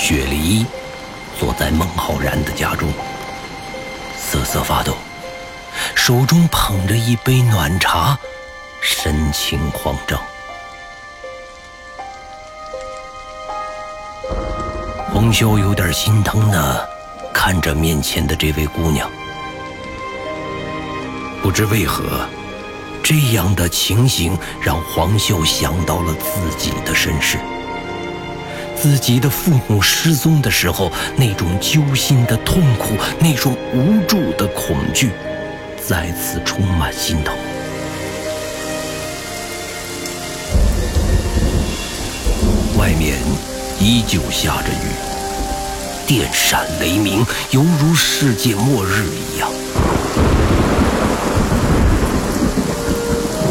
雪梨坐在孟浩然的家中，瑟瑟发抖，手中捧着一杯暖茶，神情慌张。黄秀有点心疼的看着面前的这位姑娘，不知为何，这样的情形让黄秀想到了自己的身世。自己的父母失踪的时候，那种揪心的痛苦，那种无助的恐惧，再次充满心头。外面依旧下着雨，电闪雷鸣，犹如世界末日一样。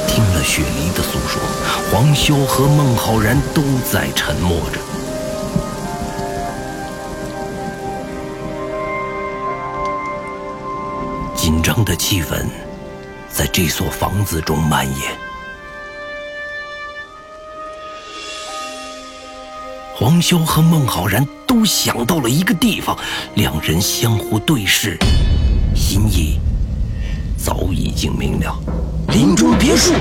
听了雪梨的诉说，黄修和孟浩然都在沉默着。的气氛在这所房子中蔓延。黄潇和孟浩然都想到了一个地方，两人相互对视，心意早已经明了。林中别墅。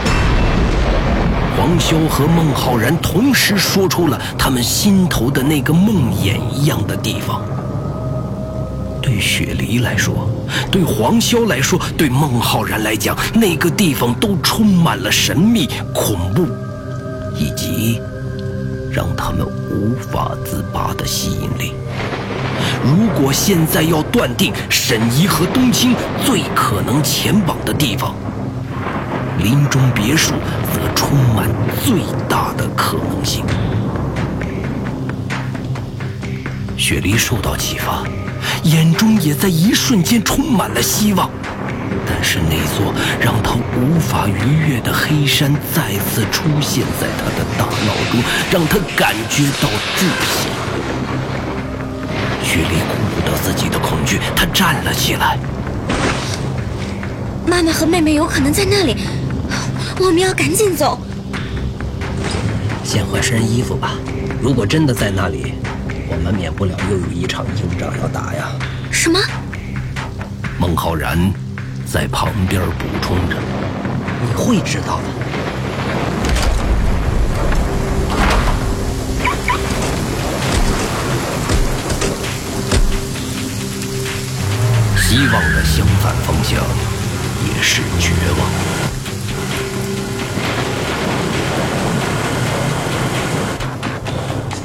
黄潇和孟浩然同时说出了他们心头的那个梦魇一样的地方。对雪梨来说，对黄潇来说，对孟浩然来讲，那个地方都充满了神秘、恐怖，以及让他们无法自拔的吸引力。如果现在要断定沈怡和冬青最可能前往的地方，林中别墅则充满最大的可能性。雪梨受到启发。眼中也在一瞬间充满了希望，但是那座让他无法逾越的黑山再次出现在他的大脑中，让他感觉到窒息。雪梨顾不得自己的恐惧，他站了起来。妈妈和妹妹有可能在那里，我们要赶紧走。先换身衣服吧，如果真的在那里。我们免不了又有一场硬仗要打呀！什么？孟浩然在旁边补充着：“你会知道的。”希望的相反方向也是绝望。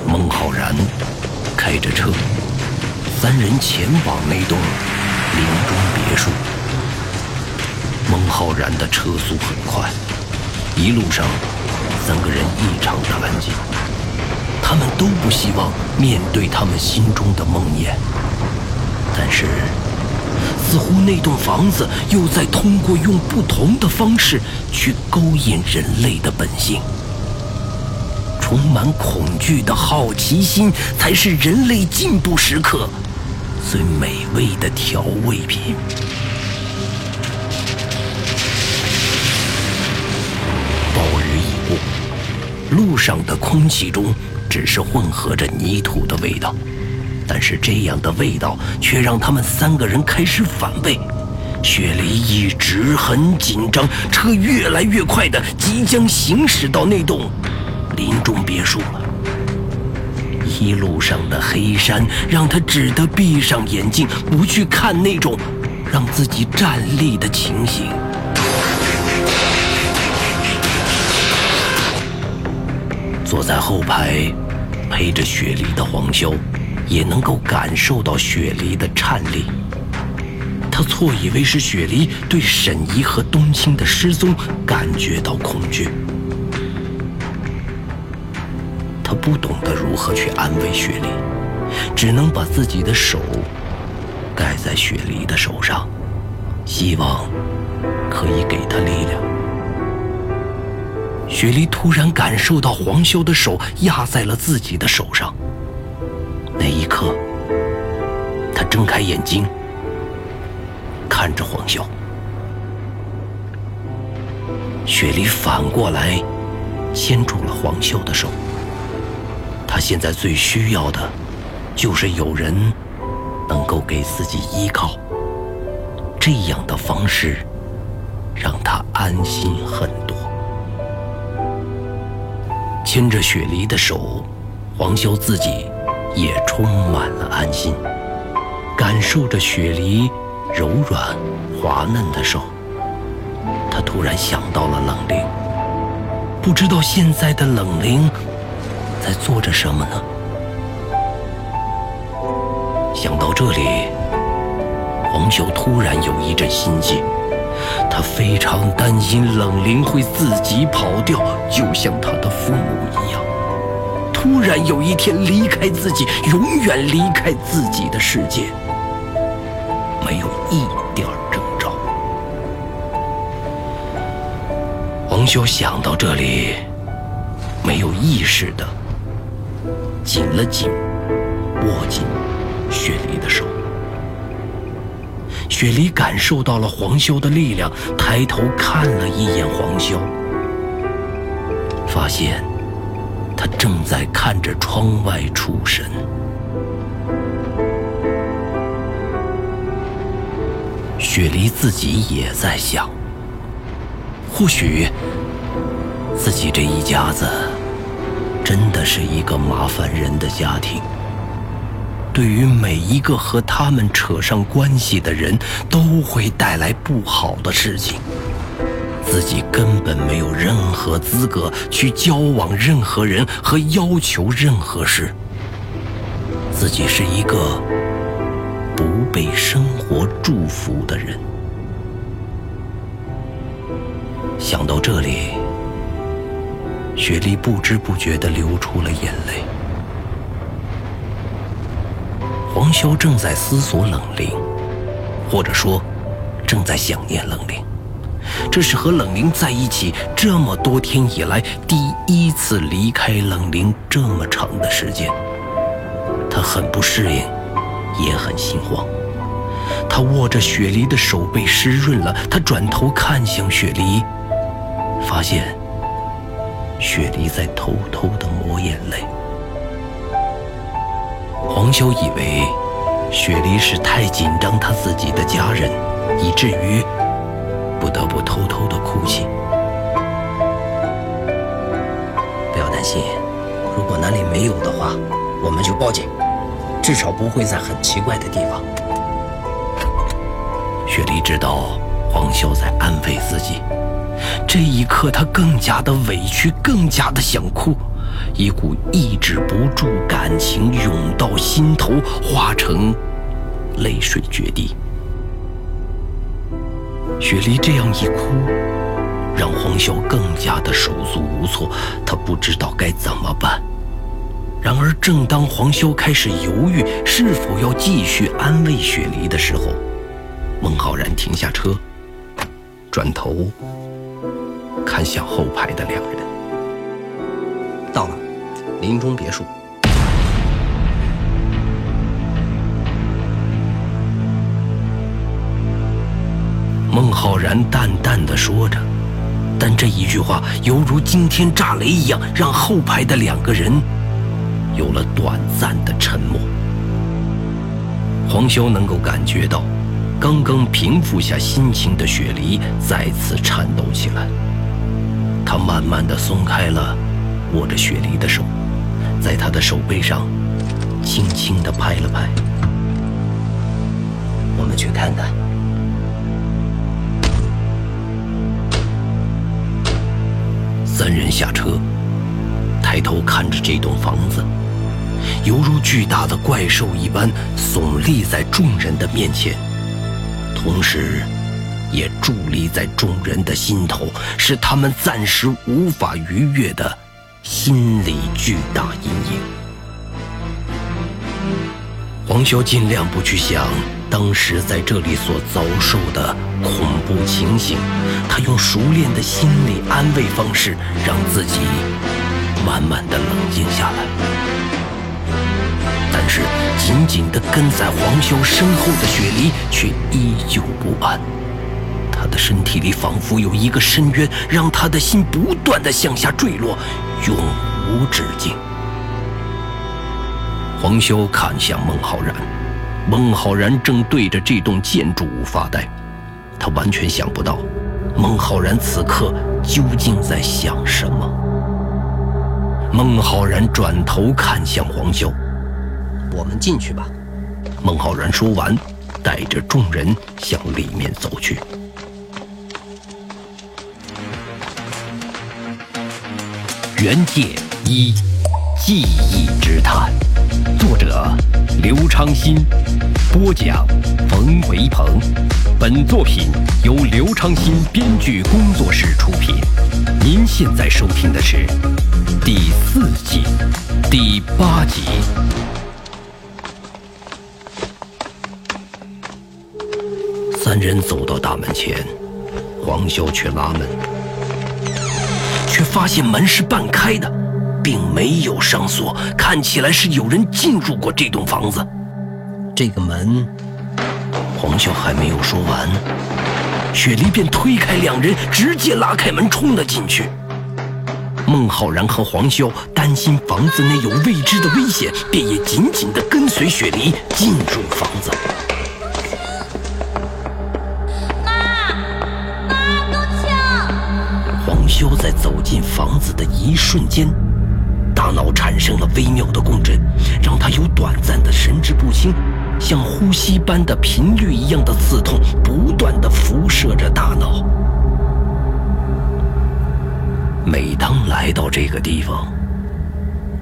孟浩然。开着车，三人前往那栋林中别墅。孟浩然的车速很快，一路上三个人异常的安静。他们都不希望面对他们心中的梦魇，但是似乎那栋房子又在通过用不同的方式去勾引人类的本性。充满恐惧的好奇心，才是人类进步时刻最美味的调味品。暴雨已过，路上的空气中只是混合着泥土的味道，但是这样的味道却让他们三个人开始反胃。雪梨一直很紧张，车越来越快的即将行驶到那栋。林中别墅了，一路上的黑山让他只得闭上眼睛，不去看那种让自己站立的情形。坐在后排陪着雪梨的黄潇，也能够感受到雪梨的颤栗。他错以为是雪梨对沈怡和冬青的失踪感觉到恐惧。不懂得如何去安慰雪梨，只能把自己的手盖在雪梨的手上，希望可以给她力量。雪梨突然感受到黄潇的手压在了自己的手上，那一刻，她睁开眼睛，看着黄潇。雪梨反过来牵住了黄秀的手。他现在最需要的，就是有人能够给自己依靠。这样的方式让他安心很多。牵着雪梨的手，黄潇自己也充满了安心，感受着雪梨柔软滑嫩的手。他突然想到了冷灵，不知道现在的冷灵在做着什么呢？想到这里，黄潇突然有一阵心悸，他非常担心冷灵会自己跑掉，就像他的父母一样，突然有一天离开自己，永远离开自己的世界，没有一点征兆。黄潇想到这里，没有意识的紧了紧，握紧。雪梨的手，雪梨感受到了黄潇的力量，抬头看了一眼黄潇，发现他正在看着窗外出神。雪梨自己也在想，或许自己这一家子真的是一个麻烦人的家庭。对于每一个和他们扯上关系的人，都会带来不好的事情。自己根本没有任何资格去交往任何人和要求任何事。自己是一个不被生活祝福的人。想到这里，雪莉不知不觉地流出了眼泪。黄潇正在思索冷灵，或者说，正在想念冷灵。这是和冷灵在一起这么多天以来第一次离开冷灵这么长的时间。他很不适应，也很心慌。他握着雪梨的手被湿润了，他转头看向雪梨，发现雪梨在偷偷的抹眼泪。黄潇以为雪梨是太紧张他自己的家人，以至于不得不偷偷的哭泣。不要担心，如果那里没有的话，我们就报警，至少不会在很奇怪的地方。雪梨知道黄潇在安慰自己，这一刻她更加的委屈，更加的想哭。一股抑制不住感情涌到心头，化成泪水决堤。雪梨这样一哭，让黄潇更加的手足无措，他不知道该怎么办。然而，正当黄潇开始犹豫是否要继续安慰雪梨的时候，孟浩然停下车，转头看向后排的两人。到了，林中别墅。孟浩然淡淡的说着，但这一句话犹如惊天炸雷一样，让后排的两个人有了短暂的沉默。黄潇能够感觉到，刚刚平复下心情的雪梨再次颤抖起来，他慢慢的松开了。握着雪梨的手，在她的手背上轻轻的拍了拍。我们去看看。三人下车，抬头看着这栋房子，犹如巨大的怪兽一般耸立在众人的面前，同时，也伫立在众人的心头，是他们暂时无法逾越的。心理巨大阴影。黄潇尽量不去想当时在这里所遭受的恐怖情形，他用熟练的心理安慰方式，让自己慢慢的冷静下来。但是紧紧的跟在黄潇身后的雪梨却依旧不安。他的身体里仿佛有一个深渊，让他的心不断的向下坠落，永无止境。黄修看向孟浩然，孟浩然正对着这栋建筑物发呆，他完全想不到孟浩然此刻究竟在想什么。孟浩然转头看向黄修：“我们进去吧。”孟浩然说完，带着众人向里面走去。原界一，记忆之谈。作者：刘昌新，播讲：冯维鹏。本作品由刘昌新编剧工作室出品。您现在收听的是第四季第八集。三人走到大门前，黄潇却拉门，发现门是半开的，并没有上锁，看起来是有人进入过这栋房子。这个门，黄潇还没有说完，雪梨便推开两人，直接拉开门冲了进去。孟浩然和黄潇担心房子内有未知的危险，便也紧紧地跟随雪梨进入房子。就在走进房子的一瞬间，大脑产生了微妙的共振，让他有短暂的神志不清，像呼吸般的频率一样的刺痛，不断的辐射着大脑。每当来到这个地方，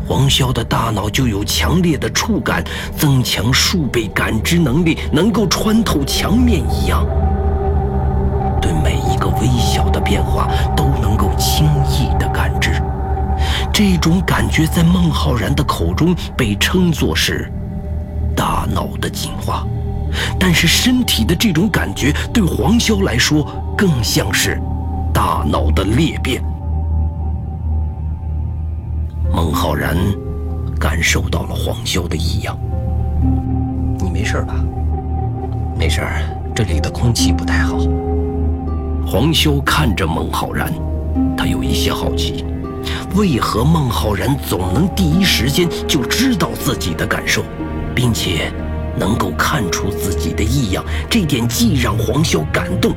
黄潇的大脑就有强烈的触感，增强数倍感知能力，能够穿透墙面一样，对每一个微小的变化。轻易的感知，这种感觉在孟浩然的口中被称作是大脑的进化，但是身体的这种感觉对黄潇来说更像是大脑的裂变。孟浩然感受到了黄潇的异样，你没事吧？没事，这里的空气不太好。黄潇看着孟浩然。他有一些好奇，为何孟浩然总能第一时间就知道自己的感受，并且能够看出自己的异样？这点既让黄潇感动，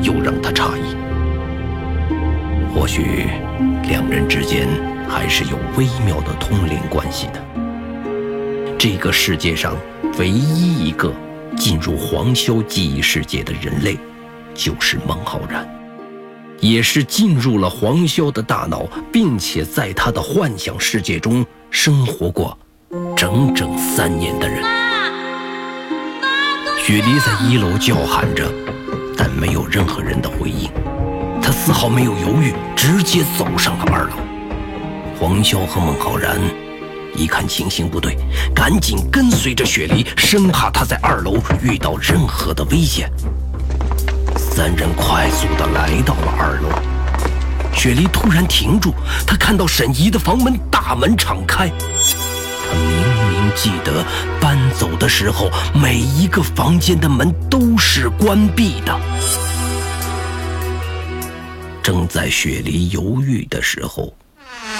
又让他诧异。或许两人之间还是有微妙的通灵关系的。这个世界上唯一一个进入黄潇记忆世界的人类，就是孟浩然。也是进入了黄潇的大脑，并且在他的幻想世界中生活过整整三年的人。雪梨在一楼叫喊着，但没有任何人的回应。他丝毫没有犹豫，直接走上了二楼。黄潇和孟浩然一看情形不对，赶紧跟随着雪梨，生怕他在二楼遇到任何的危险。三人快速的来到了二楼，雪梨突然停住，她看到沈怡的房门大门敞开。她明明记得搬走的时候，每一个房间的门都是关闭的。正在雪梨犹豫的时候，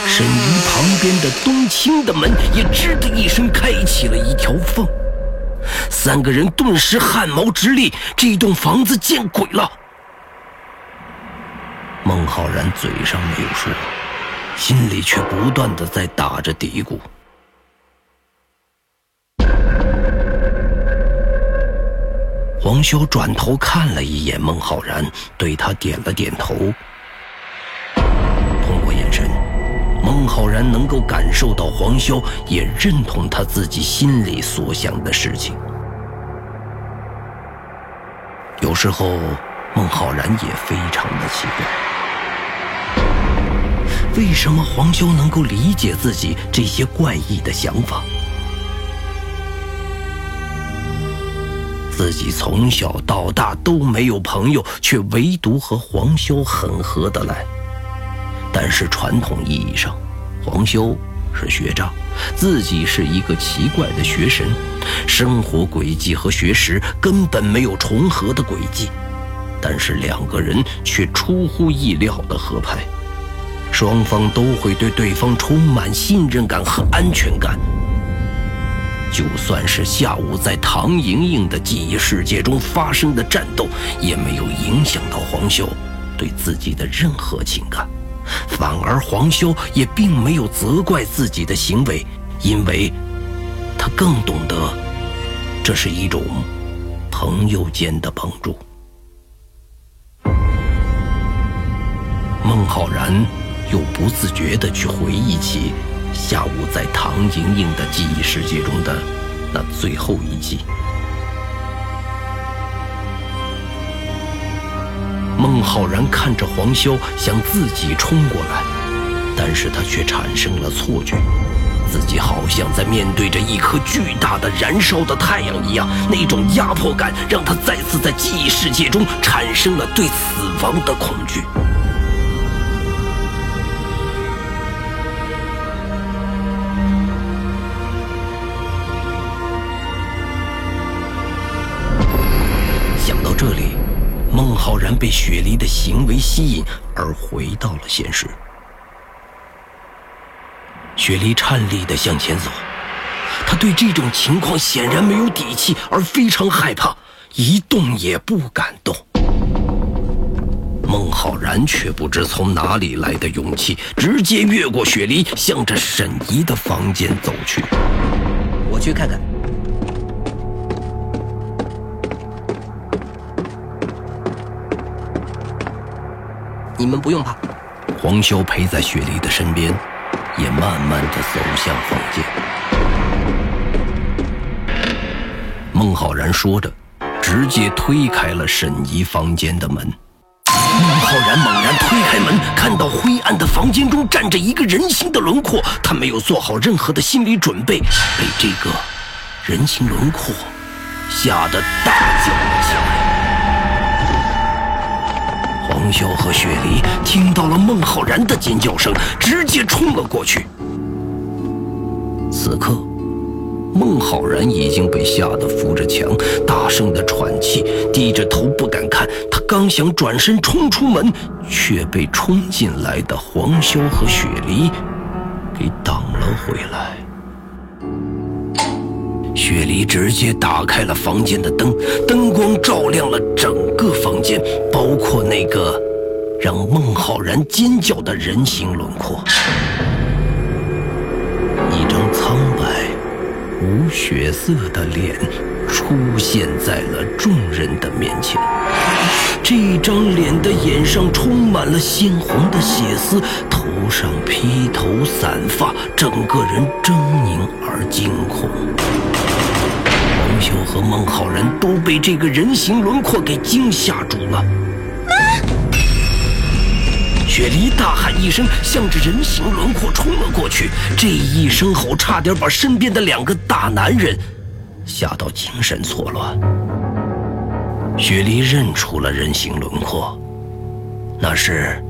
沈怡旁边的冬青的门也吱的一声开启了一条缝。三个人顿时汗毛直立，这栋房子见鬼了！孟浩然嘴上没有说，心里却不断的在打着嘀咕。黄修转头看了一眼孟浩然，对他点了点头。浩然能够感受到黄潇也认同他自己心里所想的事情。有时候，孟浩然也非常的奇怪，为什么黄潇能够理解自己这些怪异的想法？自己从小到大都没有朋友，却唯独和黄潇很合得来。但是传统意义上，黄修。是学渣，自己是一个奇怪的学神，生活轨迹和学识根本没有重合的轨迹，但是两个人却出乎意料的合拍，双方都会对对方充满信任感和安全感。就算是下午在唐莹莹的记忆世界中发生的战斗，也没有影响到黄修对自己的任何情感，反而黄修也并没有责怪自己的行为，因为他更懂得这是一种朋友间的帮助。孟浩然又不自觉地去回忆起。下午在唐莹莹的记忆世界中的那最后一集，孟浩然看着黄潇向自己冲过来，但是他却产生了错觉，自己好像在面对着一颗巨大的燃烧的太阳一样，那种压迫感让他再次在记忆世界中产生了对死亡的恐惧。然被雪梨的行为吸引，而回到了现实。雪梨颤栗地向前走，他对这种情况显然没有底气，而非常害怕，一动也不敢动。孟浩然却不知从哪里来的勇气，直接越过雪梨，向着沈怡的房间走去。我去看看。你们不用怕，黄修陪在雪梨的身边，也慢慢的走向房间。孟浩然说着，直接推开了沈怡房间的门。孟浩然猛然推开门，看到灰暗的房间中站着一个人形的轮廓，他没有做好任何的心理准备，被这个人形轮廓吓得大叫起来。黄潇和雪梨听到了孟浩然的尖叫声，直接冲了过去。此刻，孟浩然已经被吓得扶着墙，大声的喘气，低着头不敢看。他刚想转身冲出门，却被冲进来的黄潇和雪梨给挡了回来。雪梨直接打开了房间的灯，灯光照亮了整个房间，包括那个让孟浩然尖叫的人形轮廓。一张苍白、无血色的脸出现在了众人的面前。这张脸的眼上充满了鲜红的血丝，头上披头散发，整个人狰狞而惊恐。王秀和孟浩然都被这个人形轮廓给惊吓住了。雪梨大喊一声，向着人形轮廓冲了过去。这一声吼，差点把身边的两个大男人吓到精神错乱。雪梨认出了人形轮廓，那是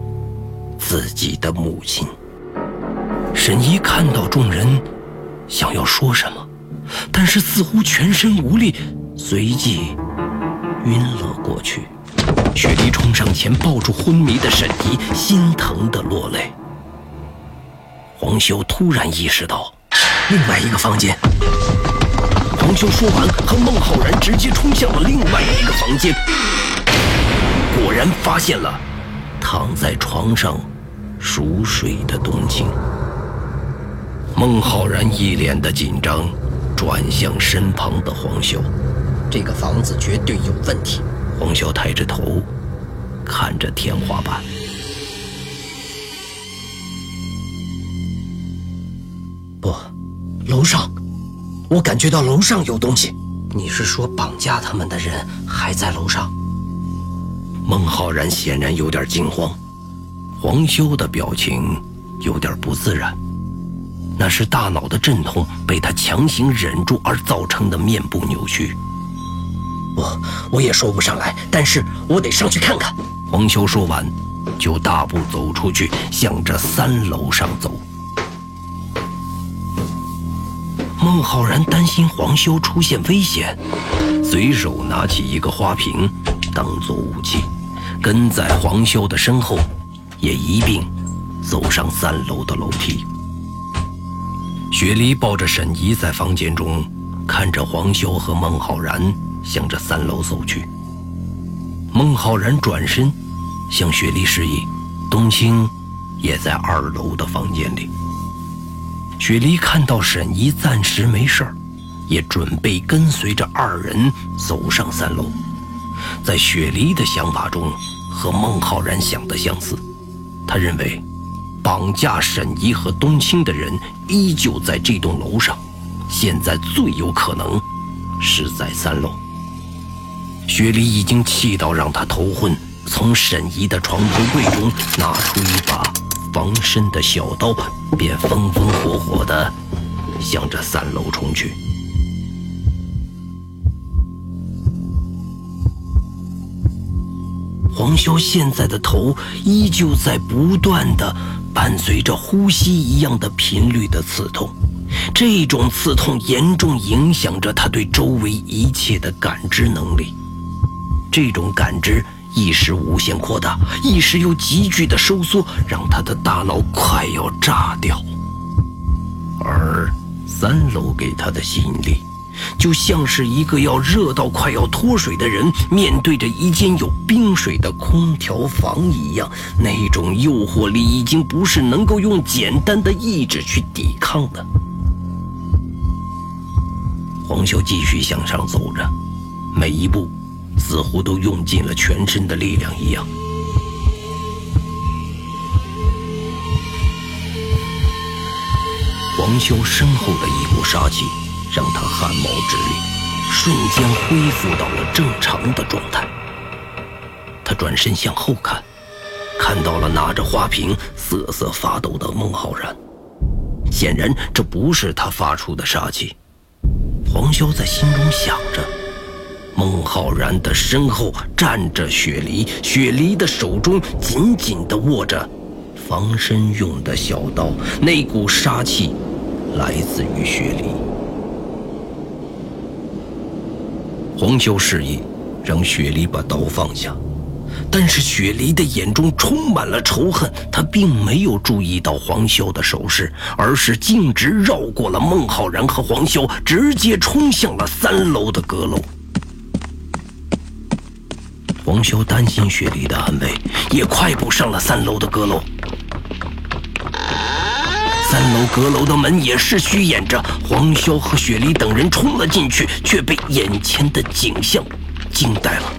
自己的母亲。沈怡看到众人，想要说什么。但是似乎全身无力，随即晕了过去。雪梨冲上前抱住昏迷的沈怡，心疼的落泪。黄修突然意识到，另外一个房间。黄修说完，和孟浩然直接冲向了另外一个房间，果然发现了躺在床上熟睡的冬青。孟浩然一脸的紧张。转向身旁的黄修，这个房子绝对有问题。黄修抬着头，看着天花板。不，楼上，我感觉到楼上有东西。你是说绑架他们的人还在楼上？孟浩然显然有点惊慌，黄修的表情有点不自然。那是大脑的阵痛被他强行忍住而造成的面部扭曲。我我也说不上来，但是我得上去看看。黄修说完，就大步走出去，向着三楼上走。孟浩然担心黄修出现危险，随手拿起一个花瓶当做武器，跟在黄修的身后，也一并走上三楼的楼梯。雪梨抱着沈怡在房间中看着黄修和孟浩然向着三楼走去。孟浩然转身向雪梨示意，冬青也在二楼的房间里。雪梨看到沈怡暂时没事儿，也准备跟随着二人走上三楼。在雪梨的想法中，和孟浩然想的相似，他认为。绑架沈怡和冬青的人依旧在这栋楼上，现在最有可能是在三楼。雪梨已经气到让他头昏，从沈怡的床头柜中拿出一把防身的小刀，便风风火火地向着三楼冲去。黄潇现在的头依旧在不断的。伴随着呼吸一样的频率的刺痛，这种刺痛严重影响着他对周围一切的感知能力。这种感知一时无限扩大，一时又急剧的收缩，让他的大脑快要炸掉。而三楼给他的吸引力。就像是一个要热到快要脱水的人面对着一间有冰水的空调房一样，那种诱惑力已经不是能够用简单的意志去抵抗的。黄秀继续向上走着，每一步似乎都用尽了全身的力量一样。黄潇身后的一股杀气。让他汗毛直立，瞬间恢复到了正常的状态。他转身向后看，看到了拿着花瓶瑟瑟发抖的孟浩然。显然，这不是他发出的杀气。黄潇在心中想着：孟浩然的身后站着雪梨，雪梨的手中紧紧地握着防身用的小刀，那股杀气来自于雪梨。黄修示意，让雪梨把刀放下，但是雪梨的眼中充满了仇恨，她并没有注意到黄修的手势，而是径直绕过了孟浩然和黄修，直接冲向了三楼的阁楼。黄潇担心雪梨的安危，也快步上了三楼的阁楼。三楼阁楼的门也是虚掩着，黄潇和雪梨等人冲了进去，却被眼前的景象惊呆了。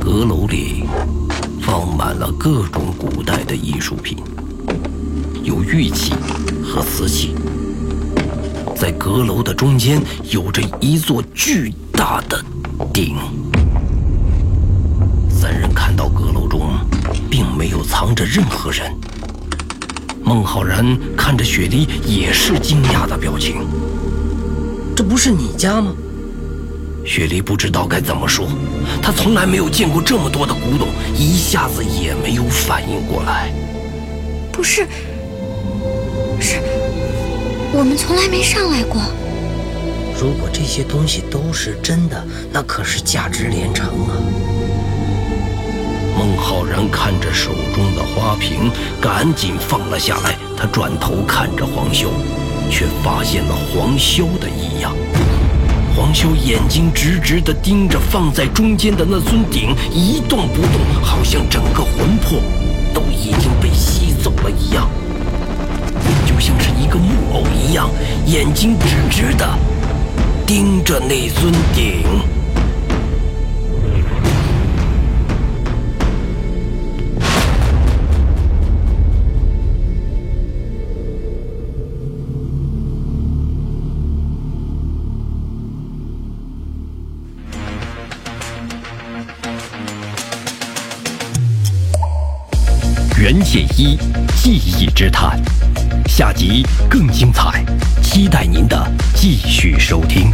阁楼里放满了各种古代的艺术品，有玉器和瓷器。在阁楼的中间有着一座巨大的鼎。三人看到阁楼中。并没有藏着任何人。孟浩然看着雪梨，也是惊讶的表情。这不是你家吗？雪梨不知道该怎么说，她从来没有见过这么多的古董，一下子也没有反应过来。不是，是，我们从来没上来过。如果这些东西都是真的，那可是价值连城啊！孟浩然看着手中的花瓶，赶紧放了下来。他转头看着黄修，却发现了黄修的异样。黄修眼睛直直地盯着放在中间的那尊鼎，一动不动，好像整个魂魄都已经被吸走了一样，就像是一个木偶一样，眼睛直直的盯着那尊鼎。袁剑一记忆之谈，下集更精彩，期待您的继续收听。